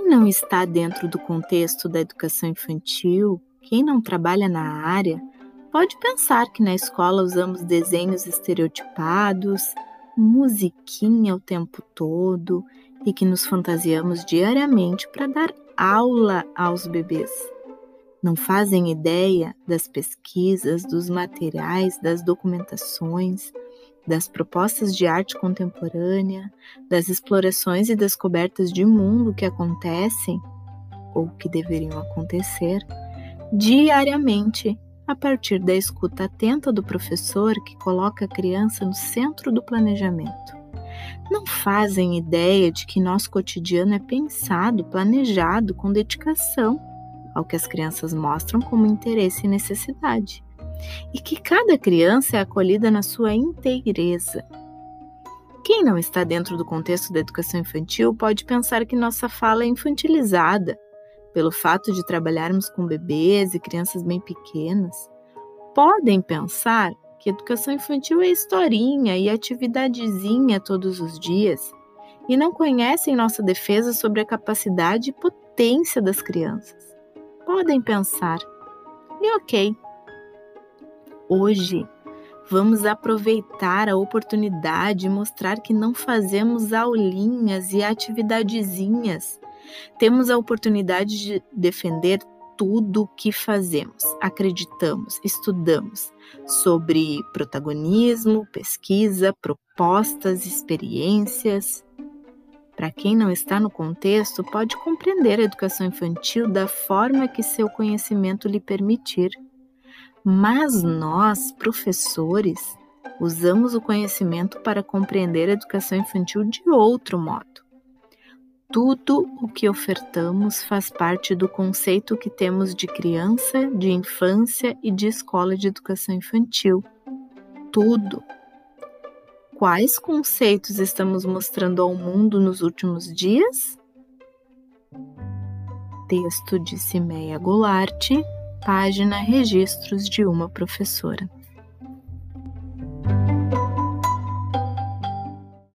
não está dentro do contexto da educação infantil, quem não trabalha na área, pode pensar que na escola usamos desenhos estereotipados, musiquinha o tempo todo e que nos fantasiamos diariamente para dar aula aos bebês. Não fazem ideia das pesquisas, dos materiais, das documentações, das propostas de arte contemporânea, das explorações e descobertas de mundo que acontecem ou que deveriam acontecer diariamente a partir da escuta atenta do professor que coloca a criança no centro do planejamento. Não fazem ideia de que nosso cotidiano é pensado, planejado com dedicação ao que as crianças mostram como interesse e necessidade e que cada criança é acolhida na sua inteireza. Quem não está dentro do contexto da educação infantil pode pensar que nossa fala é infantilizada pelo fato de trabalharmos com bebês e crianças bem pequenas. Podem pensar que educação infantil é historinha e atividadezinha todos os dias e não conhecem nossa defesa sobre a capacidade e potência das crianças. Podem pensar, e ok, hoje. Vamos aproveitar a oportunidade e mostrar que não fazemos aulinhas e atividadezinhas. Temos a oportunidade de defender tudo o que fazemos, acreditamos, estudamos sobre protagonismo, pesquisa, propostas, experiências. Para quem não está no contexto, pode compreender a educação infantil da forma que seu conhecimento lhe permitir. Mas nós, professores, usamos o conhecimento para compreender a educação infantil de outro modo. Tudo o que ofertamos faz parte do conceito que temos de criança, de infância e de escola de educação infantil. Tudo. Quais conceitos estamos mostrando ao mundo nos últimos dias? Texto de Cimeia Goulart, página Registros de uma professora.